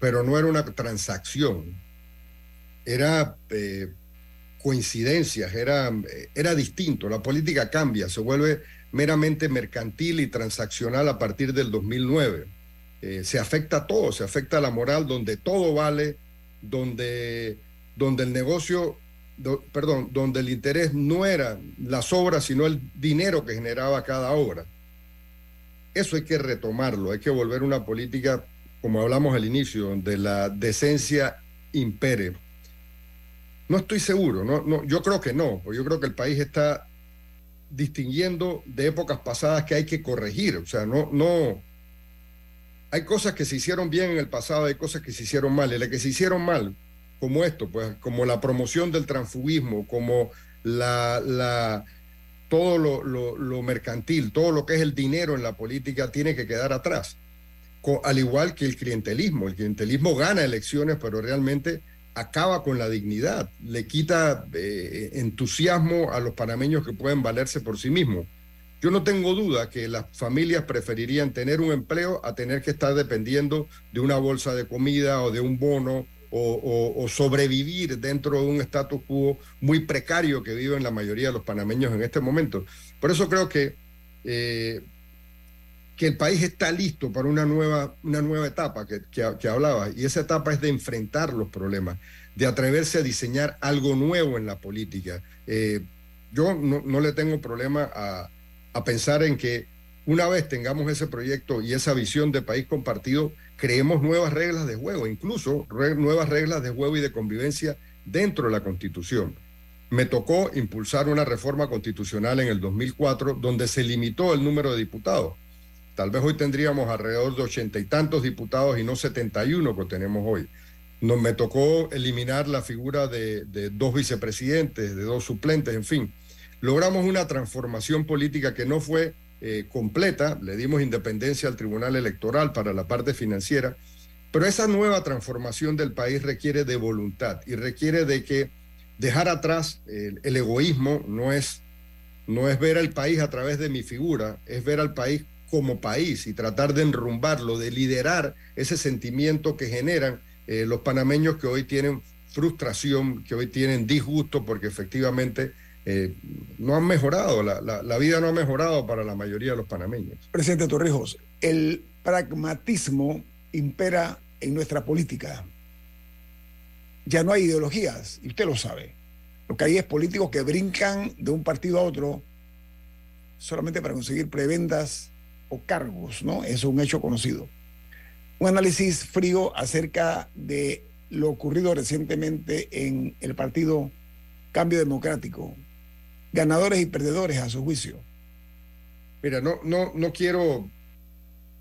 pero no era una transacción, era eh, coincidencias, era, era distinto. La política cambia, se vuelve meramente mercantil y transaccional a partir del 2009. Eh, se afecta a todo, se afecta a la moral, donde todo vale, donde, donde el negocio, perdón, donde el interés no era las obras, sino el dinero que generaba cada obra. Eso hay que retomarlo, hay que volver una política, como hablamos al inicio, donde la decencia impere no estoy seguro, no, no, yo creo que no, yo creo que el país está distinguiendo de épocas pasadas que hay que corregir, o sea, no, no, hay cosas que se hicieron bien en el pasado, hay cosas que se hicieron mal, y las que se hicieron mal, como esto, pues, como la promoción del transfugismo, como la, la todo lo, lo, lo mercantil, todo lo que es el dinero en la política tiene que quedar atrás, al igual que el clientelismo, el clientelismo gana elecciones, pero realmente acaba con la dignidad, le quita eh, entusiasmo a los panameños que pueden valerse por sí mismos. Yo no tengo duda que las familias preferirían tener un empleo a tener que estar dependiendo de una bolsa de comida o de un bono o, sobrevivir dentro de un status quo muy precario que viven la mayoría de los panameños en este momento. Por eso creo que eh, que el país está listo para una nueva, una nueva etapa que, que, que, hablaba, y esa etapa es de enfrentar los problemas, de atreverse a diseñar algo nuevo en la política. Eh, yo no, no, le tengo problema a, a, pensar en que una vez tengamos ese proyecto y esa visión de país compartido, creemos nuevas reglas de juego, incluso nuevas reglas de juego y de convivencia dentro de la Constitución. Me tocó impulsar una reforma constitucional en el 2004 donde se limitó el número de diputados Tal vez hoy tendríamos alrededor de ochenta y tantos diputados y no 71 que tenemos hoy. Nos me tocó eliminar la figura de dos vicepresidentes, de dos suplentes, en fin. Logramos una transformación política que no fue eh, completa, le dimos independencia al Tribunal Electoral para la parte financiera, pero esa nueva transformación del país requiere de voluntad y requiere de que dejar atrás el, egoísmo no es no es ver al país a través de mi figura, es ver al país como país y tratar de enrumbarlo, de liderar ese sentimiento que generan eh, los panameños que hoy tienen frustración, que hoy tienen disgusto porque efectivamente eh, no han mejorado, la, la, vida no ha mejorado para la mayoría de los panameños. Presidente Torrijos, el pragmatismo impera en nuestra política. Ya no hay ideologías, y usted lo sabe. Lo que hay es políticos que brincan de un partido a otro solamente para conseguir prebendas o cargos, ¿no? Es un hecho conocido. Un análisis frío acerca de lo ocurrido recientemente en el partido Cambio Democrático. Ganadores y perdedores a su juicio. Mira, no, no, no quiero.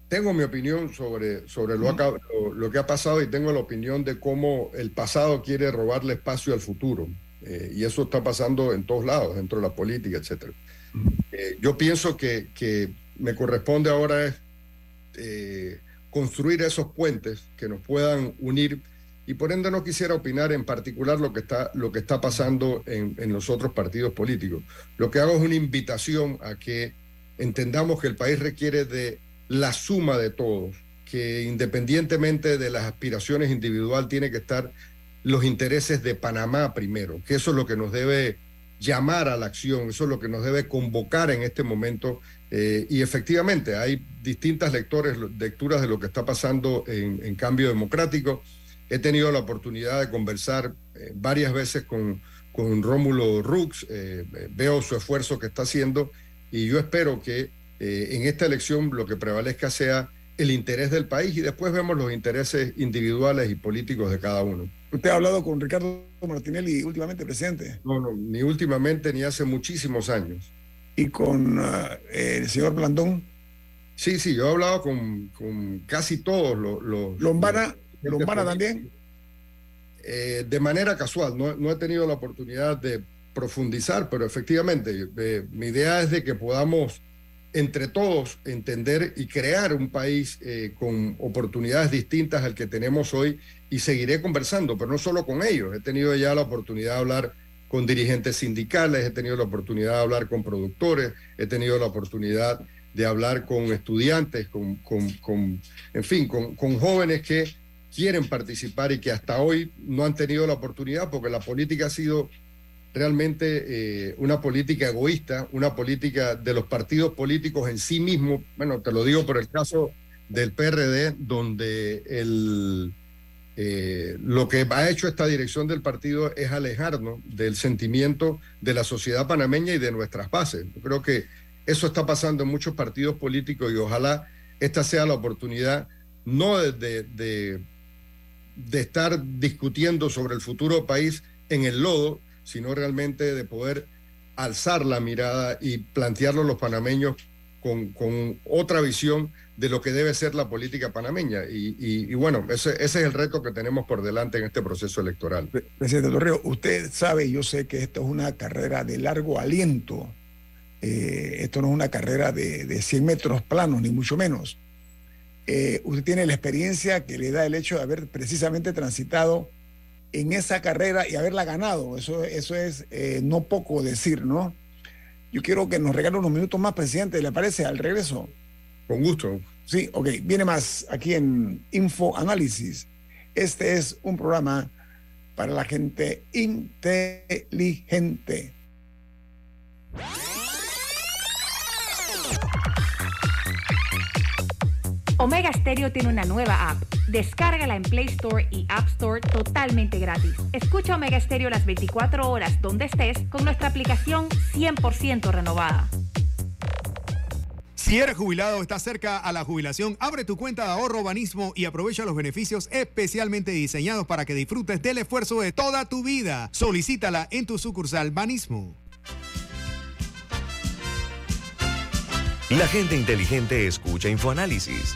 Tengo mi opinión sobre, sobre lo, lo, que ha pasado y tengo la opinión de cómo el pasado quiere robarle espacio al futuro. Eh, y eso está pasando en todos lados, dentro de la política, etc. Eh, yo pienso que, que, me corresponde ahora es eh, construir esos puentes que nos puedan unir y por ende no quisiera opinar en particular lo que está, lo que está pasando en, en, los otros partidos políticos. Lo que hago es una invitación a que entendamos que el país requiere de la suma de todos, que independientemente de las aspiraciones individuales tiene que estar los intereses de Panamá primero, que eso es lo que nos debe llamar a la acción, eso es lo que nos debe convocar en este momento. Eh, y efectivamente, hay distintas lectores, lecturas de lo que está pasando en, cambio democrático. He tenido la oportunidad de conversar eh, varias veces con, con Rómulo Rux, eh, veo su esfuerzo que está haciendo y yo espero que en esta elección lo que prevalezca sea el interés del país y después vemos los intereses individuales y políticos de cada uno. ¿Usted ha hablado con Ricardo Martinelli últimamente, presidente? No, no, ni últimamente ni hace muchísimos años. ¿Y con uh, el señor Blandón? Sí, sí, yo he hablado con, con casi todos los... los ¿Lombana, ¿Lombana también? Eh, de manera casual, no, no, he tenido la oportunidad de profundizar, pero efectivamente, eh, mi idea es de que podamos entre todos entender y crear un país eh, con oportunidades distintas al que tenemos hoy y seguiré conversando, pero no solo con ellos. He tenido ya la oportunidad de hablar con dirigentes sindicales, he tenido la oportunidad de hablar con productores, he tenido la oportunidad de hablar con estudiantes, con, con, en fin, con, con jóvenes que quieren participar y que hasta hoy no han tenido la oportunidad porque la política ha sido realmente eh, una política egoísta, una política de los partidos políticos en sí mismos. Bueno, te lo digo por el caso del PRD, donde el, eh, lo que ha hecho esta dirección del partido es alejarnos del sentimiento de la sociedad panameña y de nuestras bases. Yo creo que eso está pasando en muchos partidos políticos y ojalá esta sea la oportunidad no de, de, estar discutiendo sobre el futuro del país en el lodo, sino realmente de poder alzar la mirada y plantearlo a los panameños con, con, otra visión de lo que debe ser la política panameña. Y, bueno, ese, ese, es el reto que tenemos por delante en este proceso electoral. Presidente Torreo, usted sabe, yo sé que esto es una carrera de largo aliento. Eh, esto no es una carrera de, de 100 metros planos, ni mucho menos. Eh, usted tiene la experiencia que le da el hecho de haber precisamente transitado en esa carrera y haberla ganado. Eso, eso es eh, no poco decir, ¿no? Yo quiero que nos regale unos minutos más, presidente, ¿le parece? Al regreso. Con gusto. Sí, ok. Viene más aquí en Info Análisis. Este es un programa para la gente inteligente. Omega Stereo tiene una nueva app. Descárgala en Play Store y App Store totalmente gratis. Escucha Omega Stereo las 24 horas donde estés con nuestra aplicación 100% renovada. Si eres jubilado o estás cerca a la jubilación, abre tu cuenta de ahorro Banismo y aprovecha los beneficios especialmente diseñados para que disfrutes del esfuerzo de toda tu vida. Solicítala en tu sucursal Banismo. La gente inteligente escucha InfoAnálisis.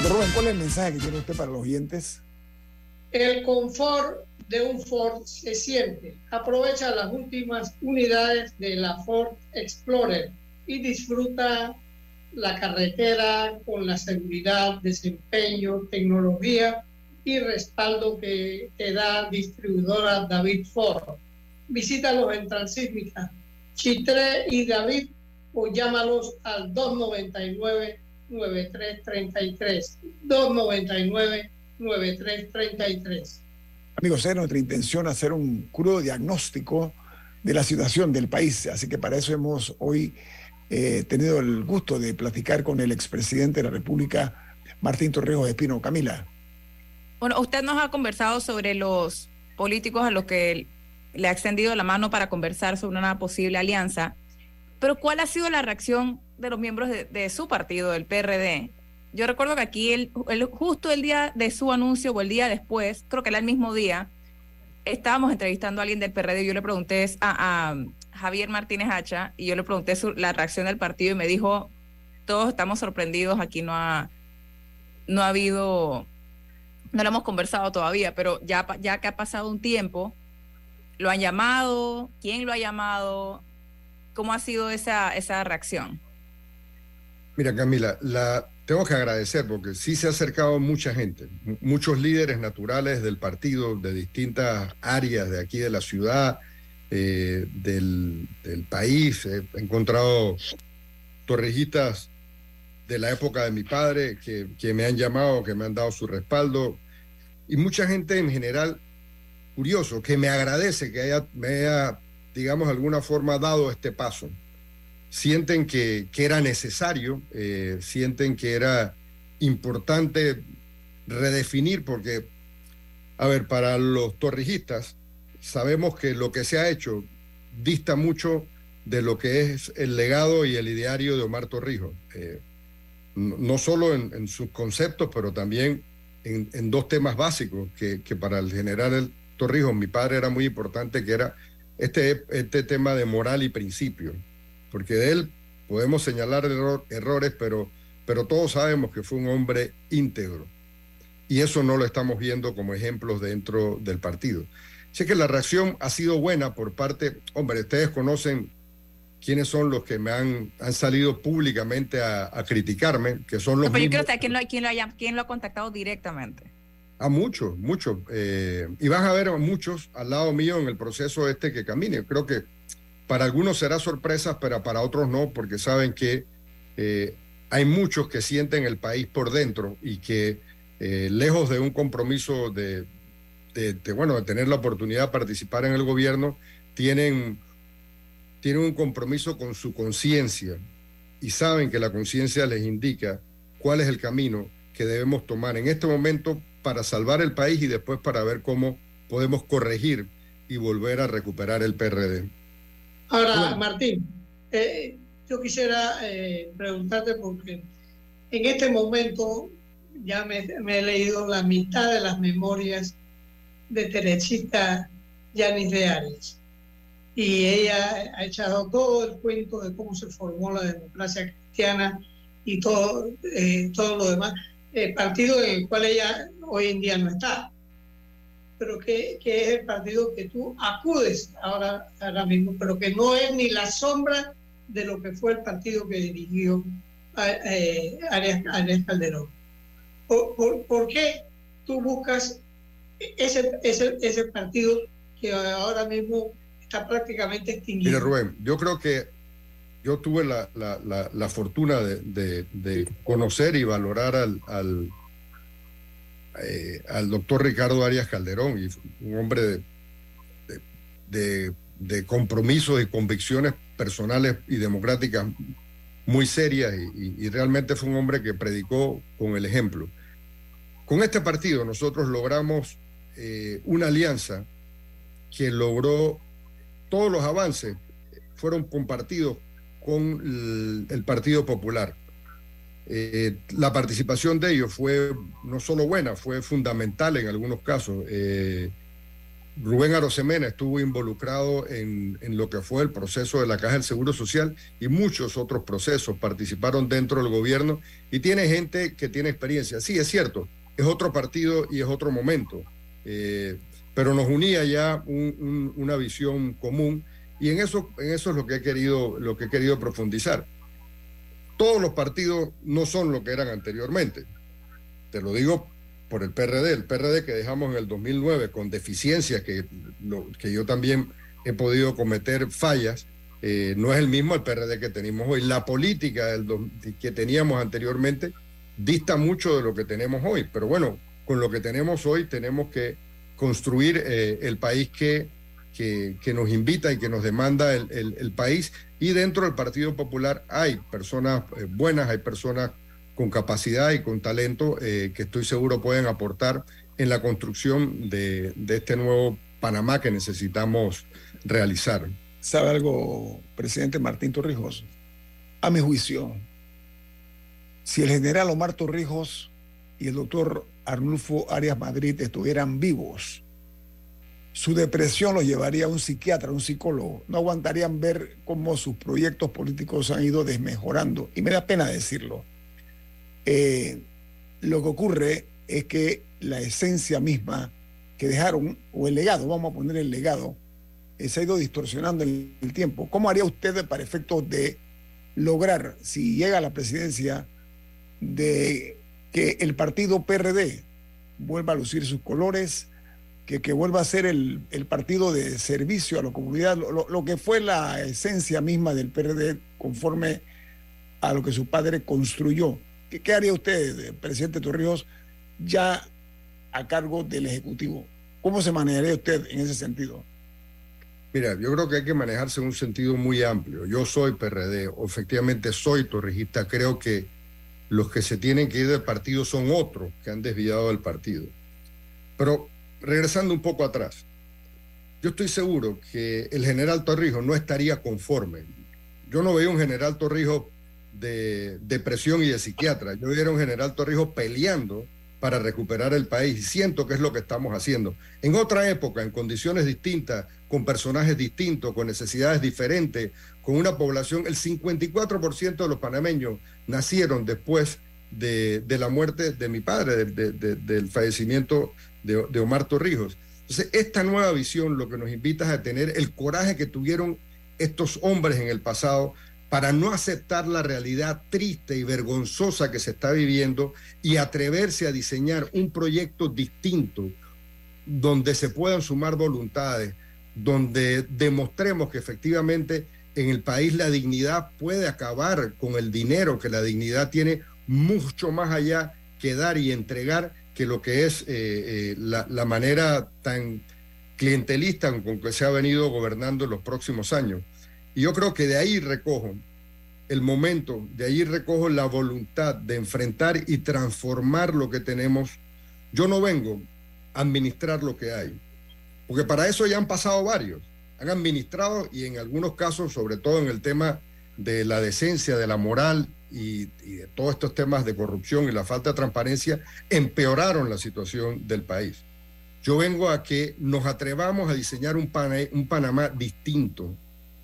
Rubén, ¿cuál es el mensaje que tiene usted para los oyentes? El confort de un Ford se siente. Aprovecha las últimas unidades de la Ford Explorer y disfruta la carretera con la seguridad, desempeño, tecnología y respaldo que te da distribuidora David Ford. Visítalos en Transísmica, Chitré y David o llámalos al 299 9333 299 9333 Amigos, es nuestra intención hacer un crudo diagnóstico de la situación del país, así que para eso hemos hoy eh, tenido el gusto de platicar con el expresidente de la República, Martín Torrijos Espino. Camila. Bueno, usted nos ha conversado sobre los políticos a los que le ha extendido la mano para conversar sobre una posible alianza, pero ¿cuál ha sido la reacción de los miembros de, su partido, el PRD? Yo recuerdo que aquí, el, justo el día de su anuncio o el día después, creo que era el mismo día, estábamos entrevistando a alguien del PRD yo le pregunté a, a Javier Martínez Hacha y yo le pregunté su, la reacción del partido y me dijo, todos estamos sorprendidos, aquí no ha, no ha habido, no lo hemos conversado todavía, pero ya, ya que ha pasado un tiempo, lo han llamado, quién lo ha llamado, cómo ha sido esa, esa reacción. Mira, Camila, la, tengo que agradecer porque sí se ha acercado mucha gente, muchos líderes naturales del partido, de distintas áreas de aquí de la ciudad, eh, del, país. He encontrado torrejistas de la época de mi padre que, que, me han llamado, que me han dado su respaldo. Y mucha gente en general, curioso, que me agradece que haya, me haya, digamos, de alguna forma dado este paso. Sienten que, que era necesario, eh, sienten que era importante redefinir, porque, a ver, para los torrijistas, sabemos que lo que se ha hecho dista mucho de lo que es el legado y el ideario de Omar Torrijos. Eh, no solo en, sus conceptos, pero también en, en dos temas básicos que, que, para el general Torrijos, mi padre era muy importante, que era este, este tema de moral y principio. Porque de él podemos señalar error, errores, pero, pero todos sabemos que fue un hombre íntegro. Y eso no lo estamos viendo como ejemplos dentro del partido. Sé que la reacción ha sido buena por parte, hombre, ustedes conocen quiénes son los que me han, han salido públicamente a, a, criticarme, que son los... No, pero yo quiero saber quién lo, quién, lo haya, quién lo ha contactado directamente. A muchos, muchos. Eh, y vas a ver a muchos al lado mío en el proceso este que camine. Creo que para algunos será sorpresa, pero para otros no, porque saben que eh, hay muchos que sienten el país por dentro y que eh, lejos de un compromiso de, de, bueno, de tener la oportunidad de participar en el gobierno, tienen, tienen un compromiso con su conciencia y saben que la conciencia les indica cuál es el camino que debemos tomar en este momento para salvar el país y después para ver cómo podemos corregir y volver a recuperar el PRD. Ahora, bueno. Martín, eh, yo quisiera eh, preguntarte porque en este momento ya me, me, he leído la mitad de las memorias de Teresita Yanis de Arias. Y ella ha echado todo el cuento de cómo se formó la democracia cristiana y todo, eh, todo lo demás. El partido en el cual ella hoy en día no está, pero que, que, es el partido que tú acudes ahora, ahora mismo, pero que no es ni la sombra de lo que fue el partido que dirigió eh, Arias, Arias Calderón. ¿Por, por, por qué tú buscas ese, ese, ese partido que ahora mismo está prácticamente extinguido? Mira, Rubén, yo creo que yo tuve la, la, la, fortuna de, de, conocer y valorar al, al, eh, al doctor Ricardo Arias Calderón, un hombre de, de, compromisos y convicciones personales y democráticas muy serias y, realmente fue un hombre que predicó con el ejemplo. Con este partido nosotros logramos eh, una alianza que logró todos los avances fueron compartidos con el Partido Popular. Eh, la participación de ellos fue no solo buena, fue fundamental en algunos casos. Eh, Rubén Arosemena estuvo involucrado en, lo que fue el proceso de la Caja del Seguro Social y muchos otros procesos participaron dentro del gobierno y tiene gente que tiene experiencia. Sí, es cierto, es otro partido y es otro momento, eh, pero nos unía ya un, un, una visión común y en eso, es lo que he querido profundizar. Todos los partidos no son lo que eran anteriormente. Te lo digo por el PRD, el PRD que dejamos en el 2009 con deficiencias que, que yo también he podido cometer fallas, eh, no es el mismo el PRD que tenemos hoy. La política que teníamos anteriormente dista mucho de lo que tenemos hoy, pero bueno, con lo que tenemos hoy tenemos que construir eh, el país que, que, nos invita y que nos demanda el, el, país. Y dentro del Partido Popular hay personas eh, buenas, hay personas con capacidad y con talento eh, que estoy seguro pueden aportar en la construcción de, de este nuevo Panamá que necesitamos realizar. ¿Sabe algo, presidente Martín Torrijos? A mi juicio, si el general Omar Torrijos y el doctor Arnulfo Arias Madrid estuvieran vivos, su depresión los llevaría a un psiquiatra, a un psicólogo. No aguantarían ver cómo sus proyectos políticos han ido desmejorando. Y me da pena decirlo. Eh, lo que ocurre es que la esencia misma que dejaron, o el legado, vamos a poner el legado, eh, se ha ido distorsionando en el tiempo. ¿Cómo haría usted para efectos de lograr, si llega a la presidencia, de que el partido PRD vuelva a lucir sus colores, que, vuelva a ser el, partido de servicio a la comunidad, lo, que fue la esencia misma del PRD conforme a lo que su padre construyó. ¿Qué, qué haría usted, presidente Torrijos, ya a cargo del Ejecutivo? ¿Cómo se manejaría usted en ese sentido? Mira, yo creo que hay que manejarse en un sentido muy amplio. Yo soy PRD, efectivamente soy torrijista, creo que los que se tienen que ir del partido son otros que han desviado del partido. Pero regresando un poco atrás, yo estoy seguro que el general Torrijos no estaría conforme. Yo no veía un general Torrijos de depresión y de psiquiatra. Yo veía un general Torrijos peleando para recuperar el país. Y siento que es lo que estamos haciendo. En otra época, en condiciones distintas, con personajes distintos, con necesidades diferentes, con una población, el 54% de los panameños nacieron después de, la muerte de mi padre, de, del fallecimiento de, Omar Torrijos. Entonces, esta nueva visión lo que nos invita es a tener el coraje que tuvieron estos hombres en el pasado para no aceptar la realidad triste y vergonzosa que se está viviendo y atreverse a diseñar un proyecto distinto donde se puedan sumar voluntades, donde demostremos que efectivamente en el país la dignidad puede acabar con el dinero, que la dignidad tiene mucho más allá que dar y entregar que lo que es eh, eh, la, la manera tan clientelista con que se ha venido gobernando en los próximos años. Y yo creo que de ahí recojo el momento, de ahí recojo la voluntad de enfrentar y transformar lo que tenemos. Yo no vengo a administrar lo que hay, porque para eso ya han pasado varios. Han administrado y en algunos casos, sobre todo en el tema de la decencia, de la moral y, todos estos temas de corrupción y la falta de transparencia, empeoraron la situación del país. Yo vengo a que nos atrevamos a diseñar un, Pan un Panamá distinto,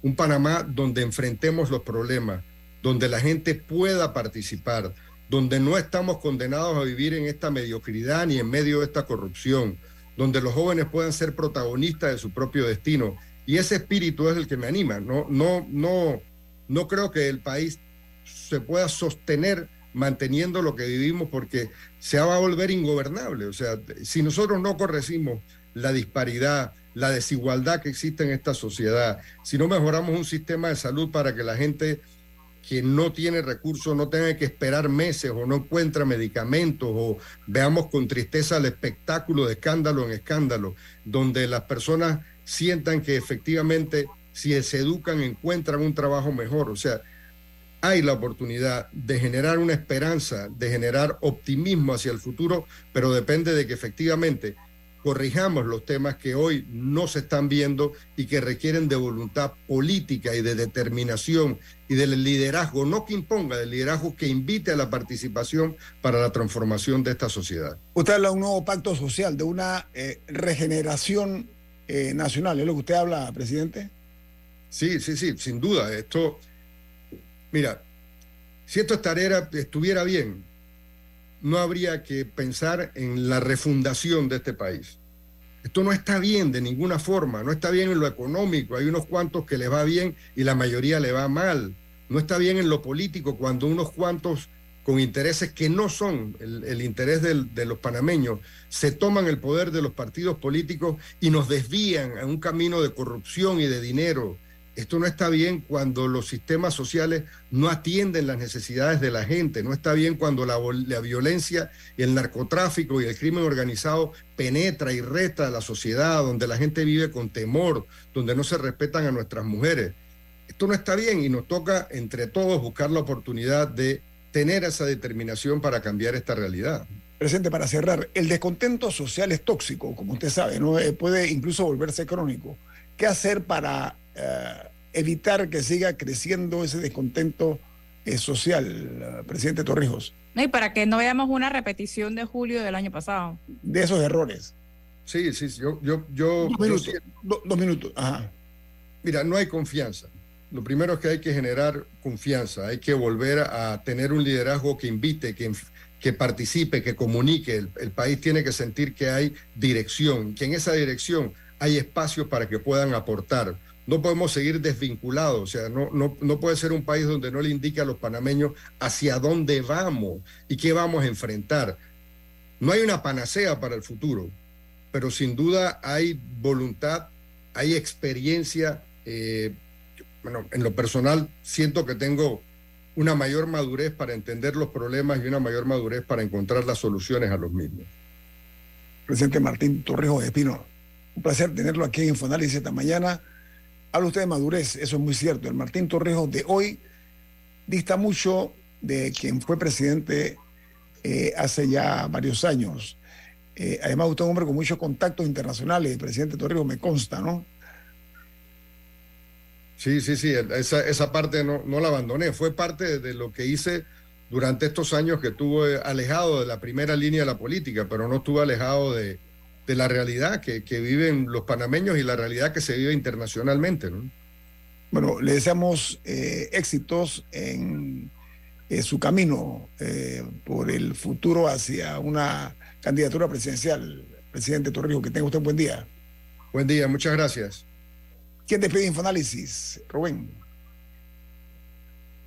un Panamá donde enfrentemos los problemas, donde la gente pueda participar, donde no estamos condenados a vivir en esta mediocridad ni en medio de esta corrupción, donde los jóvenes puedan ser protagonistas de su propio destino. Y ese espíritu es el que me anima. No, no, no, no creo que el país se pueda sostener manteniendo lo que vivimos porque se va a volver ingobernable. O sea, si nosotros no corregimos la disparidad, la desigualdad que existe en esta sociedad, si no mejoramos un sistema de salud para que la gente que no tiene recursos no tenga que esperar meses o no encuentra medicamentos o veamos con tristeza el espectáculo de escándalo en escándalo, donde las personas sientan que efectivamente si se educan encuentran un trabajo mejor. O sea, hay la oportunidad de generar una esperanza, de generar optimismo hacia el futuro, pero depende de que efectivamente corrijamos los temas que hoy no se están viendo y que requieren de voluntad política y de determinación y del liderazgo, no que imponga, del liderazgo que invite a la participación para la transformación de esta sociedad. Usted habla de un nuevo pacto social, de una eh, regeneración eh, nacional, ¿es lo que usted habla, presidente? Sí, sí, sí, sin duda. Esto, mira, si esto estuviera bien, no habría que pensar en la refundación de este país. Esto no está bien de ninguna forma, no está bien en lo económico, hay unos cuantos que les va bien y la mayoría le va mal. No está bien en lo político cuando unos cuantos con intereses que no son el, interés de los panameños, se toman el poder de los partidos políticos y nos desvían a un camino de corrupción y de dinero esto no está bien cuando los sistemas sociales no atienden las necesidades de la gente, no está bien cuando la, violencia y el narcotráfico y el crimen organizado penetra y resta a la sociedad, donde la gente vive con temor, donde no se respetan a nuestras mujeres. Esto no está bien y nos toca entre todos buscar la oportunidad de tener esa determinación para cambiar esta realidad. Presidente, para cerrar, el descontento social es tóxico, como usted sabe, ¿no? Eh, puede incluso volverse crónico. ¿Qué hacer para eh, evitar que siga creciendo ese descontento eh, social, eh, presidente Torrijos. y para que no veamos una repetición de julio del año pasado. De esos errores. Sí, sí, yo... yo, yo dos minutos. dos minutos. Ajá. Mira, no hay confianza. Lo primero es que hay que generar confianza, hay que volver a tener un liderazgo que invite, que, que participe, que comunique. El, el país tiene que sentir que hay dirección, que en esa dirección hay espacios para que puedan aportar no podemos seguir desvinculados, o sea, no, no, puede ser un país donde no le indique a los panameños hacia dónde vamos y qué vamos a enfrentar. No hay una panacea para el futuro, pero sin duda hay voluntad, hay experiencia. Eh, bueno, en lo personal siento que tengo una mayor madurez para entender los problemas y una mayor madurez para encontrar las soluciones a los mismos. Presidente Martín Torrijos Espino, un placer tenerlo aquí en Infoanálisis esta mañana. Habla usted de madurez, eso es muy cierto. El Martín Torrijos de hoy dista mucho de quien fue presidente eh, hace ya varios años. Eh, además, usted es un hombre con muchos contactos internacionales, el presidente Torrijos me consta, ¿no? Sí, sí, sí, esa, esa parte no, no, la abandoné, fue parte de lo que hice durante estos años que estuve alejado de la primera línea de la política, pero no estuve alejado de, de la realidad que, viven los panameños y la realidad que se vive internacionalmente. Bueno, le deseamos eh, éxitos en su camino eh, por el futuro hacia una candidatura presidencial. Presidente Torrijos, que tenga usted un buen día. Buen día, muchas gracias. ¿Quién despide Infoanálisis? Rubén.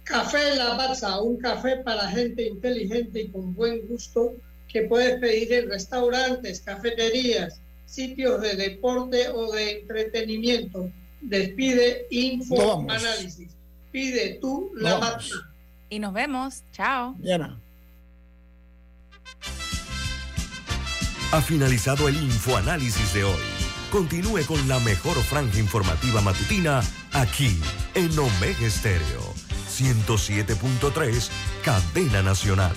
Café La Baza, un café para gente inteligente y con buen gusto que puedes pedir en restaurantes, cafeterías, sitios de deporte o de entretenimiento. Despide Info Análisis. Pide tú la Y nos vemos. Chao. Diana. Ha finalizado el Infoanálisis de hoy. Continúe con la mejor franja informativa matutina aquí en Omega Estéreo 107.3, Cadena Nacional.